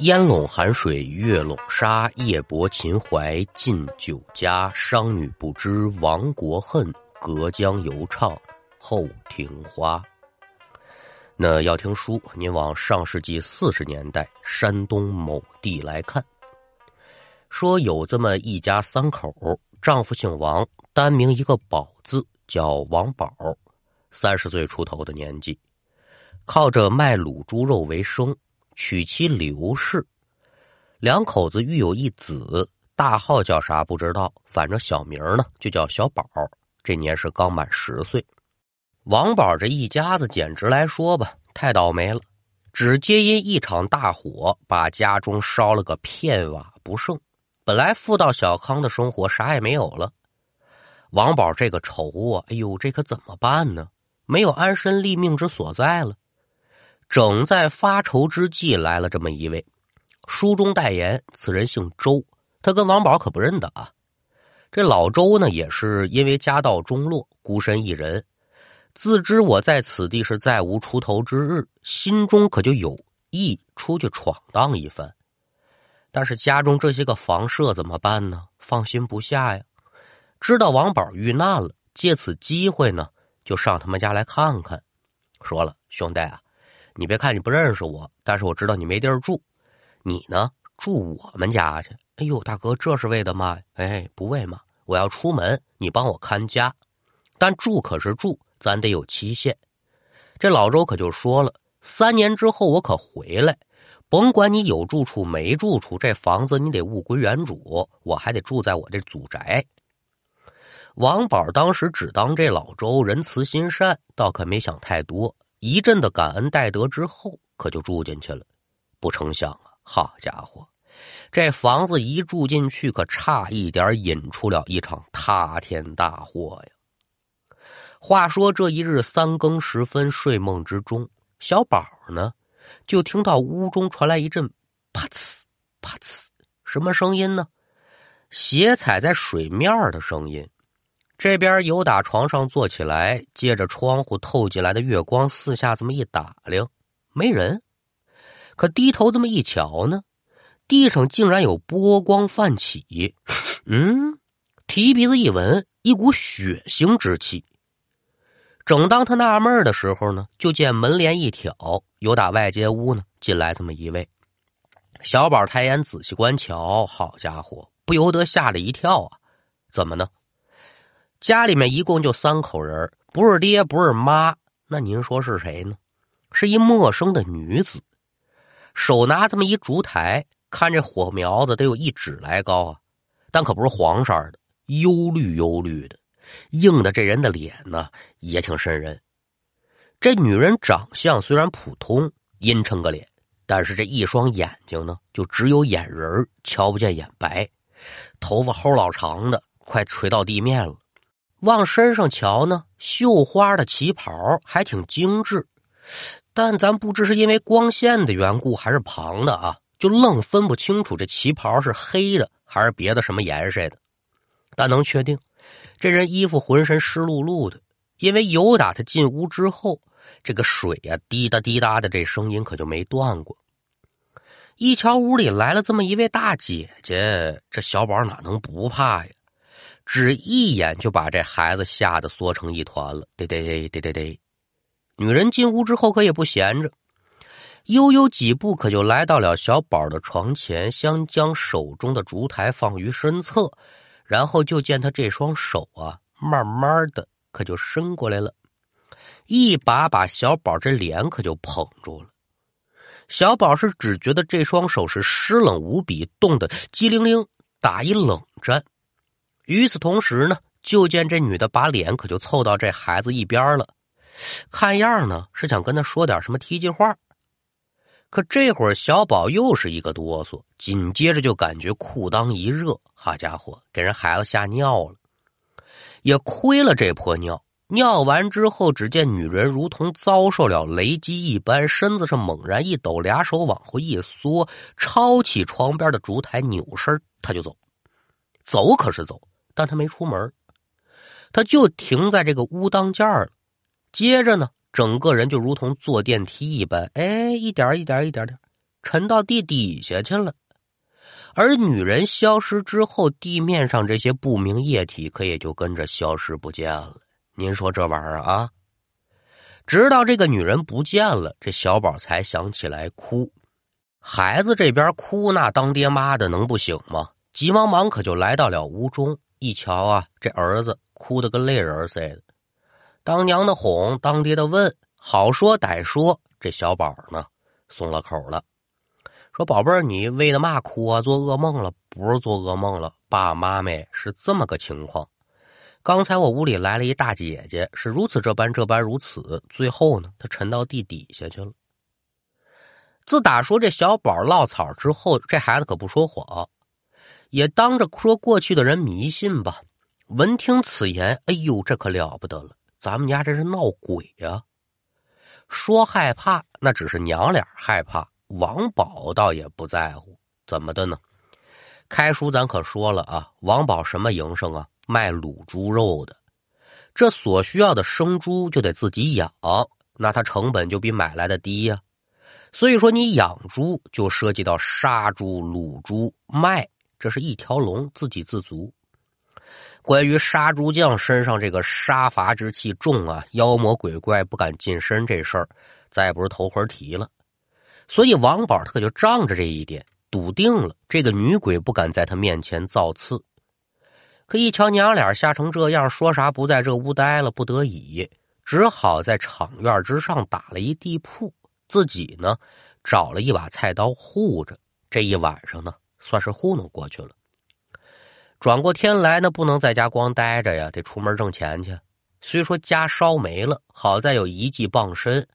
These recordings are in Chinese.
烟笼寒水，月笼沙。夜泊秦淮近酒家。商女不知亡国恨，隔江犹唱后庭花。那要听书，您往上世纪四十年代山东某地来看。说有这么一家三口，丈夫姓王，单名一个宝字，叫王宝，三十岁出头的年纪，靠着卖卤猪肉为生。娶妻刘氏，两口子育有一子，大号叫啥不知道，反正小名呢就叫小宝。这年是刚满十岁。王宝这一家子简直来说吧，太倒霉了，只皆因一场大火把家中烧了个片瓦不剩。本来富到小康的生活啥也没有了。王宝这个愁啊，哎呦，这可怎么办呢？没有安身立命之所在了。正在发愁之际，来了这么一位，书中代言，此人姓周，他跟王宝可不认得啊。这老周呢，也是因为家道中落，孤身一人，自知我在此地是再无出头之日，心中可就有意出去闯荡一番。但是家中这些个房舍怎么办呢？放心不下呀。知道王宝遇难了，借此机会呢，就上他们家来看看。说了，兄弟啊。你别看你不认识我，但是我知道你没地儿住，你呢住我们家去。哎呦，大哥，这是为的嘛？哎，不为嘛，我要出门，你帮我看家，但住可是住，咱得有期限。这老周可就说了，三年之后我可回来，甭管你有住处没住处，这房子你得物归原主，我还得住在我这祖宅。王宝当时只当这老周仁慈心善，倒可没想太多。一阵的感恩戴德之后，可就住进去了。不成想啊，好家伙，这房子一住进去，可差一点引出了一场塌天大祸呀！话说这一日三更时分，睡梦之中，小宝呢，就听到屋中传来一阵啪呲啪呲，什么声音呢？鞋踩在水面的声音。这边由打床上坐起来，借着窗户透进来的月光，四下这么一打量，没人。可低头这么一瞧呢，地上竟然有波光泛起。嗯，提鼻子一闻，一股血腥之气。正当他纳闷的时候呢，就见门帘一挑，有打外间屋呢进来这么一位。小宝抬眼仔细观瞧，好家伙，不由得吓了一跳啊！怎么呢？家里面一共就三口人，不是爹，不是妈，那您说是谁呢？是一陌生的女子，手拿这么一烛台，看这火苗子得有一指来高啊，但可不是黄色的，幽绿幽绿的，映的这人的脸呢也挺瘆人。这女人长相虽然普通，阴沉个脸，但是这一双眼睛呢，就只有眼仁瞧不见眼白，头发齁老长的，快垂到地面了。往身上瞧呢，绣花的旗袍还挺精致，但咱不知是因为光线的缘故还是旁的啊，就愣分不清楚这旗袍是黑的还是别的什么颜色的。但能确定，这人衣服浑身湿漉漉的，因为由打他进屋之后，这个水呀滴答滴答的这声音可就没断过。一瞧屋里来了这么一位大姐姐，这小宝哪能不怕呀？只一眼就把这孩子吓得缩成一团了。得得得得得，女人进屋之后可也不闲着，悠悠几步可就来到了小宝的床前，先将手中的烛台放于身侧，然后就见他这双手啊，慢慢的可就伸过来了，一把把小宝这脸可就捧住了。小宝是只觉得这双手是湿冷无比，冻得机灵灵打一冷战。与此同时呢，就见这女的把脸可就凑到这孩子一边了，看样呢是想跟他说点什么提计话。可这会儿小宝又是一个哆嗦，紧接着就感觉裤裆一热，好家伙，给人孩子吓尿了。也亏了这泼尿，尿完之后，只见女人如同遭受了雷击一般，身子上猛然一抖，俩手往后一缩，抄起床边的烛台，扭身他就走，走可是走。但他没出门，他就停在这个屋当间了。接着呢，整个人就如同坐电梯一般，哎，一点一点一点点，沉到地底下去了。而女人消失之后，地面上这些不明液体可也就跟着消失不见了。您说这玩意儿啊？直到这个女人不见了，这小宝才想起来哭。孩子这边哭，那当爹妈的能不醒吗？急忙忙可就来到了屋中，一瞧啊，这儿子哭得跟泪人似的。当娘的哄，当爹的问，好说歹说，这小宝呢松了口了。说宝贝儿，你为了嘛哭啊？做噩梦了？不是做噩梦了，爸妈们是这么个情况。刚才我屋里来了一大姐姐，是如此这般这般如此，最后呢，她沉到地底下去了。自打说这小宝落草之后，这孩子可不说谎，也当着说过去的人迷信吧。闻听此言，哎呦，这可了不得了，咱们家这是闹鬼呀！说害怕，那只是娘俩害怕。王宝倒也不在乎，怎么的呢？开书咱可说了啊，王宝什么营生啊？卖卤猪肉的，这所需要的生猪就得自己养，那它成本就比买来的低呀。所以说，你养猪就涉及到杀猪、卤猪、卖，这是一条龙，自给自足。关于杀猪匠身上这个杀伐之气重啊，妖魔鬼怪不敢近身这事儿，再不是头回提了。所以王宝他可就仗着这一点，笃定了这个女鬼不敢在他面前造次。可一瞧娘俩吓成这样，说啥不在这屋待了，不得已只好在场院之上打了一地铺，自己呢找了一把菜刀护着。这一晚上呢，算是糊弄过去了。转过天来呢，不能在家光待着呀，得出门挣钱去。虽说家烧没了，好在有一技傍身。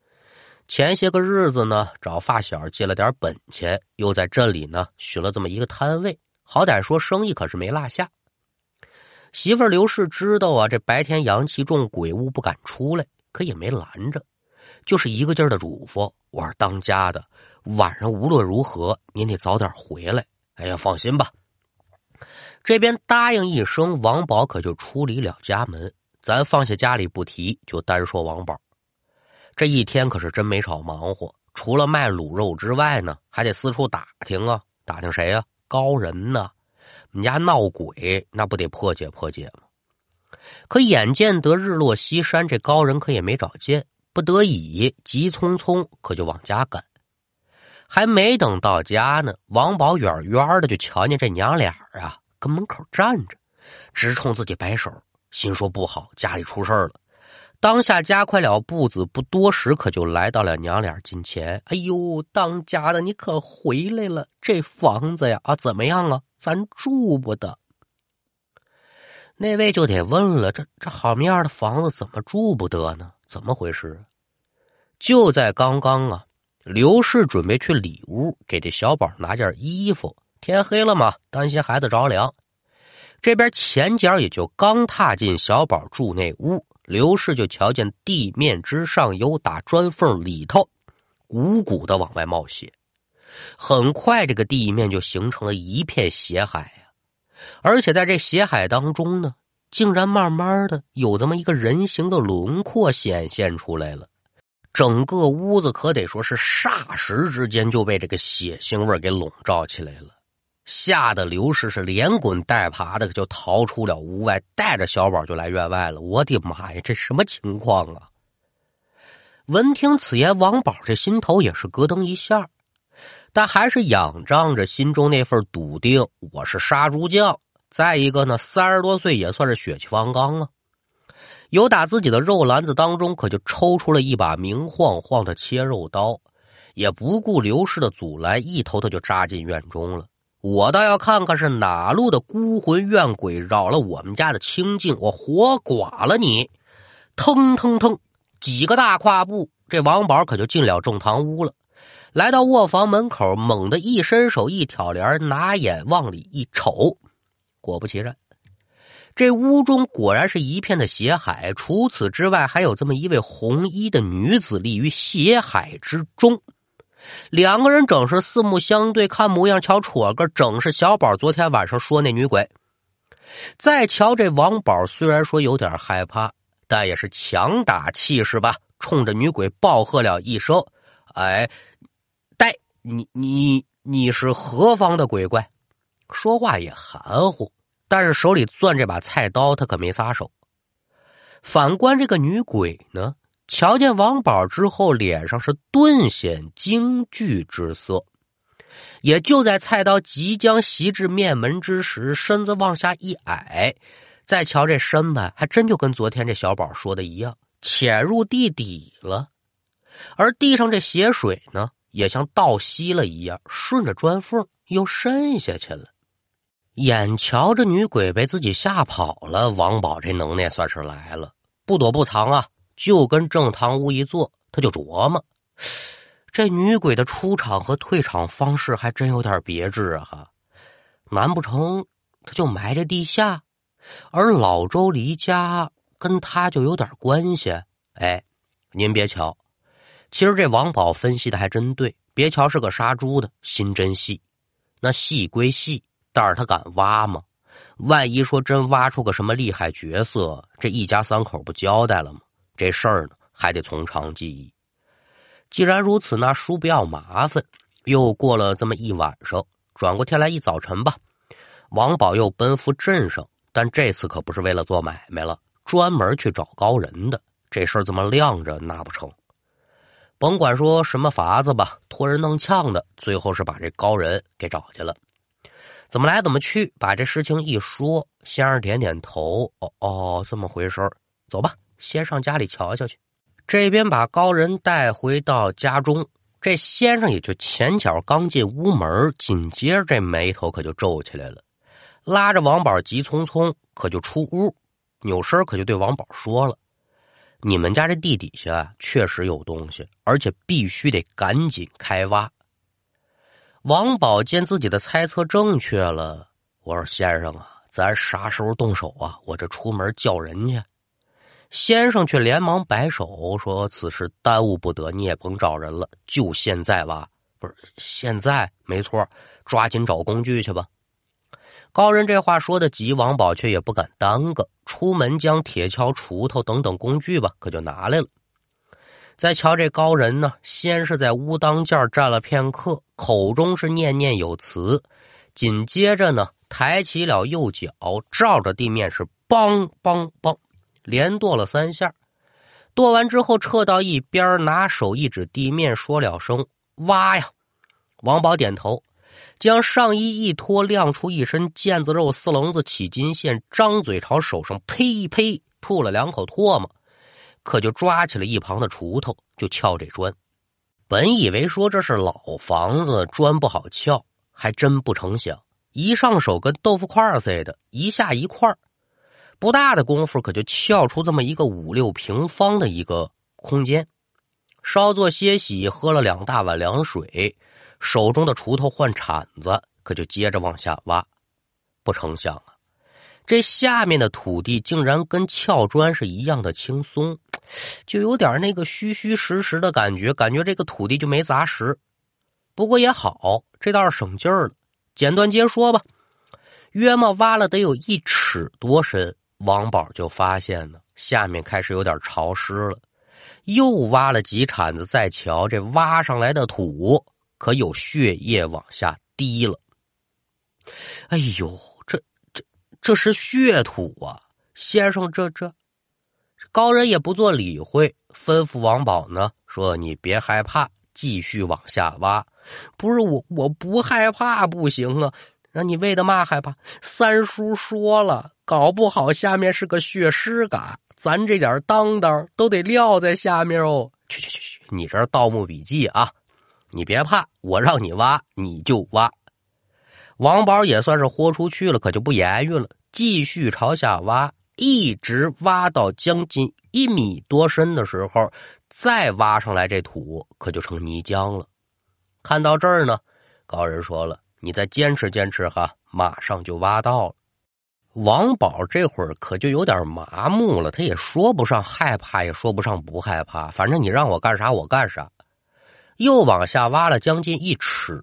前些个日子呢，找发小借了点本钱，又在镇里呢寻了这么一个摊位，好歹说生意可是没落下。媳妇刘氏知道啊，这白天阳气重，鬼物不敢出来，可也没拦着，就是一个劲儿的嘱咐：“我是当家的，晚上无论如何您得早点回来。”哎呀，放心吧。这边答应一声，王宝可就出离了家门。咱放下家里不提，就单说王宝。这一天可是真没少忙活，除了卖卤肉之外呢，还得四处打听啊，打听谁呀？高人呢？我们家闹鬼，那不得破解破解吗？可眼见得日落西山，这高人可也没找见，不得已急匆匆可就往家赶。还没等到家呢，王宝远远的就瞧见这娘俩啊，跟门口站着，直冲自己摆手，心说不好，家里出事了。当下加快了步子，不多时，可就来到了娘俩近前。哎呦，当家的，你可回来了！这房子呀，啊，怎么样啊？咱住不得。那位就得问了：这这好面的房子，怎么住不得呢？怎么回事？就在刚刚啊，刘氏准备去里屋给这小宝拿件衣服。天黑了嘛，担心孩子着凉。这边前脚也就刚踏进小宝住那屋。刘氏就瞧见地面之上有打砖缝里头，鼓鼓的往外冒血。很快，这个地面就形成了一片血海呀！而且在这血海当中呢，竟然慢慢的有这么一个人形的轮廓显现出来了。整个屋子可得说是霎时之间就被这个血腥味给笼罩起来了。吓得刘氏是连滚带爬的就逃出了屋外，带着小宝就来院外了。我的妈呀，这什么情况啊！闻听此言，王宝这心头也是咯噔一下，但还是仰仗着心中那份笃定，我是杀猪匠。再一个呢，三十多岁也算是血气方刚啊。由打自己的肉篮子当中，可就抽出了一把明晃晃的切肉刀，也不顾刘氏的阻拦，一头头就扎进院中了。我倒要看看是哪路的孤魂怨鬼扰了我们家的清静，我活剐了你！腾腾腾，几个大跨步，这王宝可就进了正堂屋了。来到卧房门口，猛地一伸手一挑帘，拿眼往里一瞅，果不其然，这屋中果然是一片的血海。除此之外，还有这么一位红衣的女子立于血海之中。两个人整是四目相对，看模样瞧戳个，整是小宝昨天晚上说那女鬼。再瞧这王宝，虽然说有点害怕，但也是强打气势吧，冲着女鬼暴喝了一声：“哎，呆你你你是何方的鬼怪？”说话也含糊，但是手里攥这把菜刀，他可没撒手。反观这个女鬼呢，瞧见王宝之后，脸上是顿显惊惧之色。也就在菜刀即将袭至面门之时，身子往下一矮，再瞧这身子，还真就跟昨天这小宝说的一样，潜入地底了。而地上这血水呢，也像倒吸了一样，顺着砖缝又渗下去了。眼瞧着女鬼被自己吓跑了，王宝这能耐算是来了，不躲不藏啊，就跟正堂屋一坐，他就琢磨。这女鬼的出场和退场方式还真有点别致啊！哈，难不成他就埋在地下，而老周离家跟他就有点关系？哎，您别瞧，其实这王宝分析的还真对。别瞧是个杀猪的，心真细。那细归细，但是他敢挖吗？万一说真挖出个什么厉害角色，这一家三口不交代了吗？这事儿呢，还得从长计议。既然如此，那叔不要麻烦。又过了这么一晚上，转过天来一早晨吧，王宝又奔赴镇上，但这次可不是为了做买卖了，专门去找高人的。这事儿这么晾着，那不成。甭管说什么法子吧，托人弄呛的，最后是把这高人给找去了。怎么来怎么去，把这事情一说，先生点点头，哦哦，这么回事走吧，先上家里瞧瞧去。这边把高人带回到家中，这先生也就前脚刚进屋门，紧接着这眉头可就皱起来了，拉着王宝急匆匆可就出屋，扭身可就对王宝说了：“你们家这地底下确实有东西，而且必须得赶紧开挖。”王宝见自己的猜测正确了，我说：“先生啊，咱啥时候动手啊？我这出门叫人去。”先生却连忙摆手说：“此事耽误不得，你也甭找人了，就现在吧。不是现在，没错，抓紧找工具去吧。”高人这话说的急，王宝却也不敢耽搁，出门将铁锹、锄头等等工具吧，可就拿来了。再瞧这高人呢，先是在屋当间站了片刻，口中是念念有词，紧接着呢，抬起了右脚，照着地面是梆梆梆。连跺了三下，跺完之后撤到一边，拿手一指地面，说了声“挖呀”。王宝点头，将上衣一脱，亮出一身腱子肉、四棱子起筋线，张嘴朝手上呸呸吐了两口唾沫，可就抓起了一旁的锄头，就撬这砖。本以为说这是老房子，砖不好撬，还真不成想，一上手跟豆腐块似的，一下一块不大的功夫，可就撬出这么一个五六平方的一个空间。稍作歇息，喝了两大碗凉水，手中的锄头换铲子，可就接着往下挖。不成想啊，这下面的土地竟然跟撬砖是一样的轻松，就有点那个虚虚实实的感觉，感觉这个土地就没砸实。不过也好，这倒是省劲儿了。简短截说吧，约莫挖了得有一尺多深。王宝就发现呢，下面开始有点潮湿了，又挖了几铲子，再瞧这挖上来的土，可有血液往下滴了。哎呦，这这这是血土啊！先生，这这高人也不做理会，吩咐王宝呢说：“你别害怕，继续往下挖。”不是我，我不害怕，不行啊！那你为的嘛害怕？三叔说了。搞不好下面是个血尸嘎，咱这点当当都得撂在下面哦。去去去去，你这盗墓笔记啊！你别怕，我让你挖你就挖。王宝也算是豁出去了，可就不言语了，继续朝下挖，一直挖到将近一米多深的时候，再挖上来这土可就成泥浆了。看到这儿呢，高人说了：“你再坚持坚持哈，马上就挖到了。”王宝这会儿可就有点麻木了，他也说不上害怕，也说不上不害怕，反正你让我干啥我干啥。又往下挖了将近一尺，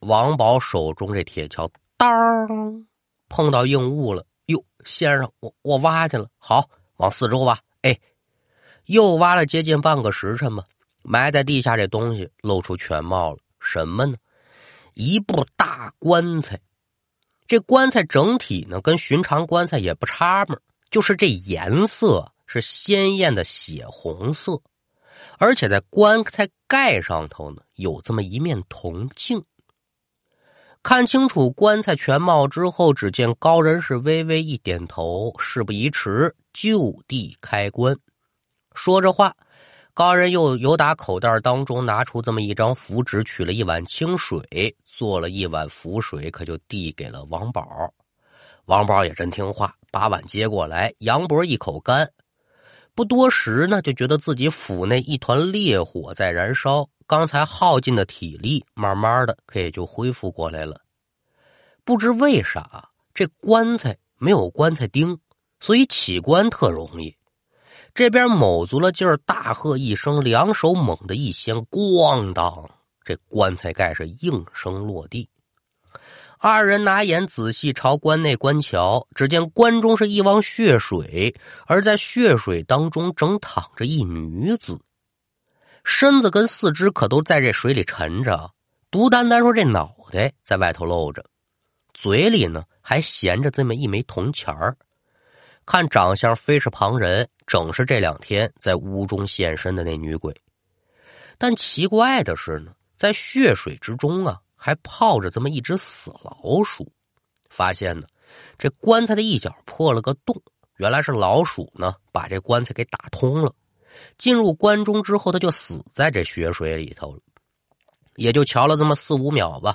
王宝手中这铁锹当碰到硬物了，先生，我我挖去了，好，往四周挖，哎，又挖了接近半个时辰吧，埋在地下这东西露出全貌了，什么呢？一部大棺材。这棺材整体呢，跟寻常棺材也不差嘛，就是这颜色是鲜艳的血红色，而且在棺材盖上头呢，有这么一面铜镜。看清楚棺材全貌之后，只见高人是微微一点头，事不宜迟，就地开棺。说着话，高人又由打口袋当中拿出这么一张符纸，取了一碗清水，做了一碗符水，可就递给了王宝。王宝也真听话，把碗接过来，杨博一口干。不多时呢，就觉得自己腹内一团烈火在燃烧。刚才耗尽的体力，慢慢的可也就恢复过来了。不知为啥，这棺材没有棺材钉，所以起棺特容易。这边卯足了劲儿，大喝一声，两手猛地一掀，咣当，这棺材盖是应声落地。二人拿眼仔细朝棺内观瞧，只见棺中是一汪血水，而在血水当中正躺着一女子。身子跟四肢可都在这水里沉着，独单单说这脑袋在外头露着，嘴里呢还衔着这么一枚铜钱儿。看长相非是旁人，正是这两天在屋中现身的那女鬼。但奇怪的是呢，在血水之中啊，还泡着这么一只死老鼠。发现呢，这棺材的一角破了个洞，原来是老鼠呢把这棺材给打通了。进入关中之后，他就死在这血水里头了。也就瞧了这么四五秒吧。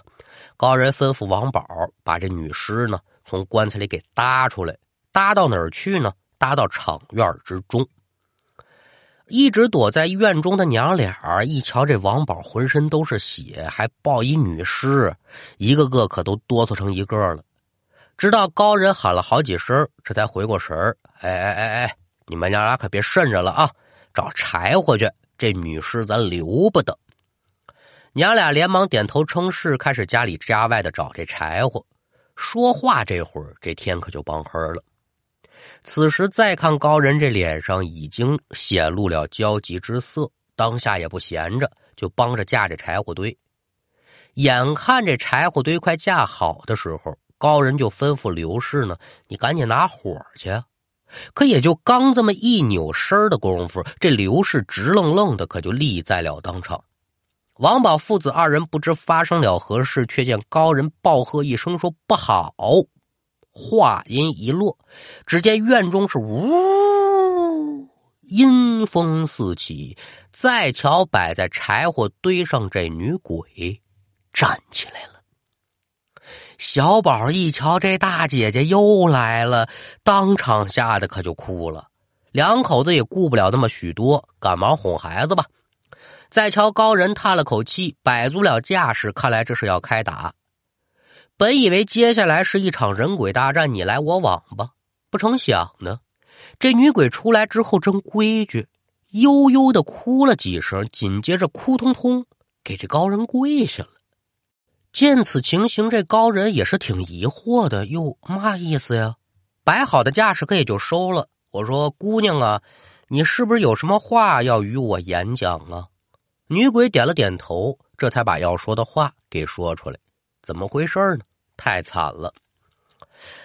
高人吩咐王宝把这女尸呢从棺材里给搭出来，搭到哪儿去呢？搭到场院之中。一直躲在院中的娘俩一瞧这王宝浑身都是血，还抱一女尸，一个个可都哆嗦成一个了。直到高人喊了好几声，这才回过神儿。哎哎哎哎，你们娘俩可别渗着了啊！找柴火去，这女尸咱留不得。娘俩连忙点头称是，开始家里家外的找这柴火。说话这会儿，这天可就帮黑了。此时再看高人这脸上已经显露了焦急之色，当下也不闲着，就帮着架这柴火堆。眼看这柴火堆快架好的时候，高人就吩咐刘氏呢：“你赶紧拿火去。”可也就刚这么一扭身的功夫，这刘氏直愣愣的可就立在了当场。王宝父子二人不知发生了何事，却见高人暴喝一声说：“不好！”话音一落，只见院中是呜，阴风四起。再瞧摆在柴火堆上这女鬼站起来了。小宝一瞧，这大姐姐又来了，当场吓得可就哭了。两口子也顾不了那么许多，赶忙哄孩子吧。再瞧高人叹了口气，摆足了架势，看来这是要开打。本以为接下来是一场人鬼大战，你来我往吧，不成想呢，这女鬼出来之后真规矩，悠悠的哭了几声，紧接着哭通通给这高人跪下了。见此情形，这高人也是挺疑惑的。哟，嘛意思呀？摆好的架势可也就收了。我说姑娘啊，你是不是有什么话要与我演讲啊？女鬼点了点头，这才把要说的话给说出来。怎么回事呢？太惨了。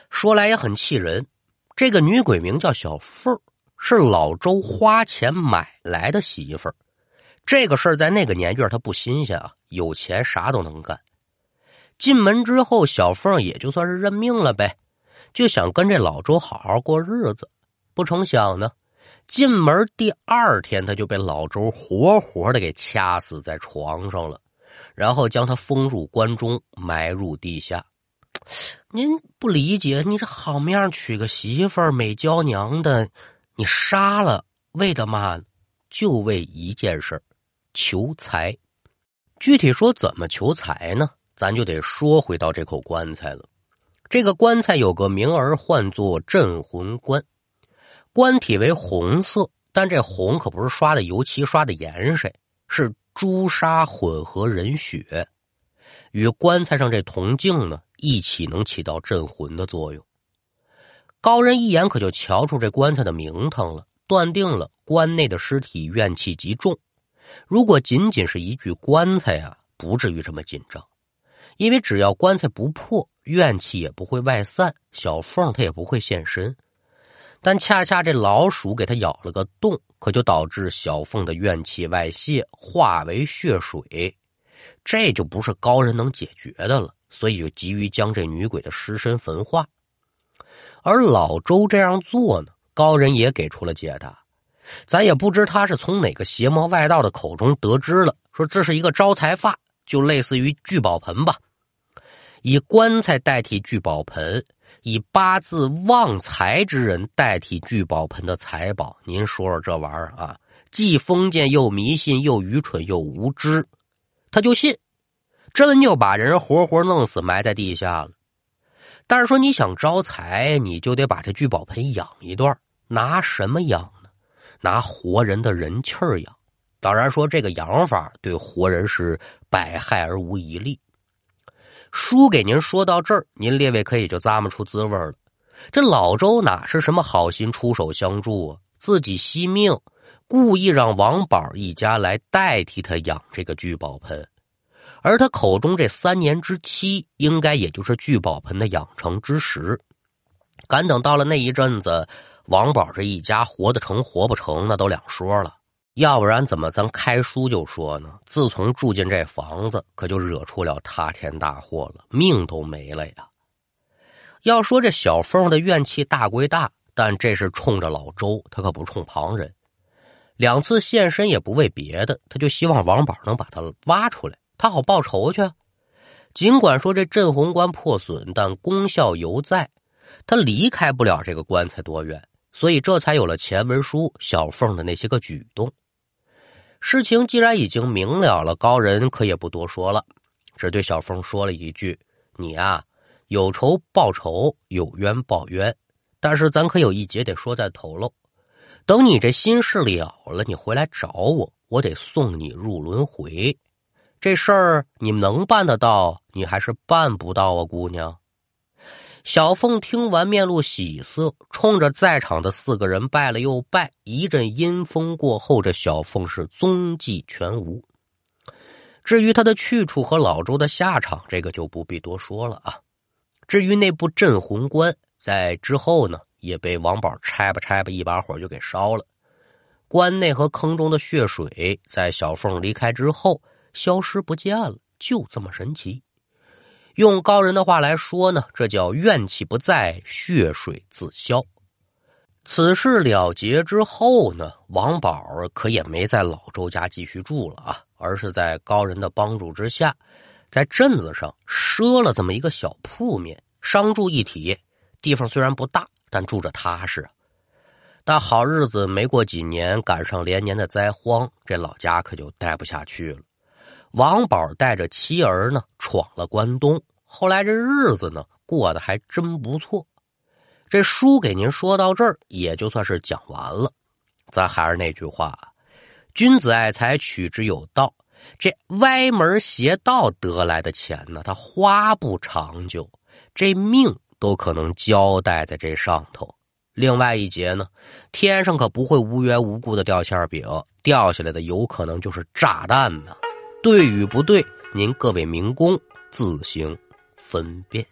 说来也很气人。这个女鬼名叫小凤是老周花钱买来的媳妇儿。这个事儿在那个年月他不新鲜啊，有钱啥都能干。进门之后，小凤也就算是认命了呗，就想跟这老周好好过日子。不成想呢，进门第二天，他就被老周活活的给掐死在床上了，然后将他封入关中，埋入地下。您不理解，你这好面娶个媳妇儿，美娇娘的，你杀了为的嘛？就为一件事求财。具体说怎么求财呢？咱就得说回到这口棺材了。这个棺材有个名儿，唤作镇魂棺。棺体为红色，但这红可不是刷的油漆，刷的盐水，是朱砂混合人血，与棺材上这铜镜呢一起，能起到镇魂的作用。高人一眼可就瞧出这棺材的名堂了，断定了棺内的尸体怨气极重。如果仅仅是一具棺材啊。不至于这么紧张，因为只要棺材不破，怨气也不会外散，小凤她也不会现身。但恰恰这老鼠给他咬了个洞，可就导致小凤的怨气外泄，化为血水，这就不是高人能解决的了。所以就急于将这女鬼的尸身焚化。而老周这样做呢，高人也给出了解答。咱也不知他是从哪个邪魔外道的口中得知了，说这是一个招财发，就类似于聚宝盆吧，以棺材代替聚宝盆。以八字旺财之人代替聚宝盆的财宝，您说说这玩意儿啊，既封建又迷信又愚蠢又无知，他就信，真就把人活活弄死埋在地下了。但是说你想招财，你就得把这聚宝盆养一段，拿什么养呢？拿活人的人气儿养。当然说这个养法对活人是百害而无一利。书给您说到这儿，您列位可以就咂摸出滋味了。这老周哪是什么好心出手相助啊？自己惜命，故意让王宝一家来代替他养这个聚宝盆，而他口中这三年之期，应该也就是聚宝盆的养成之时。赶等到了那一阵子，王宝这一家活得成活不成，那都两说了。要不然怎么咱开书就说呢？自从住进这房子，可就惹出了塌天大祸了，命都没了呀。要说这小凤的怨气大归大，但这是冲着老周，他可不冲旁人。两次现身也不为别的，他就希望王宝能把他挖出来，他好报仇去。尽管说这镇魂棺破损，但功效犹在，他离开不了这个棺材多远，所以这才有了前文书小凤的那些个举动。事情既然已经明了了，高人可也不多说了，只对小峰说了一句：“你啊，有仇报仇，有冤报冤。但是咱可有一节得说在头喽，等你这心事了了，你回来找我，我得送你入轮回。这事儿你能办得到，你还是办不到啊，姑娘。”小凤听完，面露喜色，冲着在场的四个人拜了又拜。一阵阴风过后，这小凤是踪迹全无。至于他的去处和老周的下场，这个就不必多说了啊。至于那部镇魂棺，在之后呢，也被王宝拆吧拆吧，一把火就给烧了。棺内和坑中的血水，在小凤离开之后消失不见了，就这么神奇。用高人的话来说呢，这叫怨气不在，血水自消。此事了结之后呢，王宝可也没在老周家继续住了啊，而是在高人的帮助之下，在镇子上赊了这么一个小铺面，商住一体。地方虽然不大，但住着踏实。但好日子没过几年，赶上连年的灾荒，这老家可就待不下去了。王宝带着妻儿呢，闯了关东。后来这日子呢，过得还真不错。这书给您说到这儿，也就算是讲完了。咱还是那句话：君子爱财，取之有道。这歪门邪道得来的钱呢，他花不长久，这命都可能交代在这上头。另外一节呢，天上可不会无缘无故的掉馅饼，掉下来的有可能就是炸弹呢。对与不对，您各位民工自行分辨。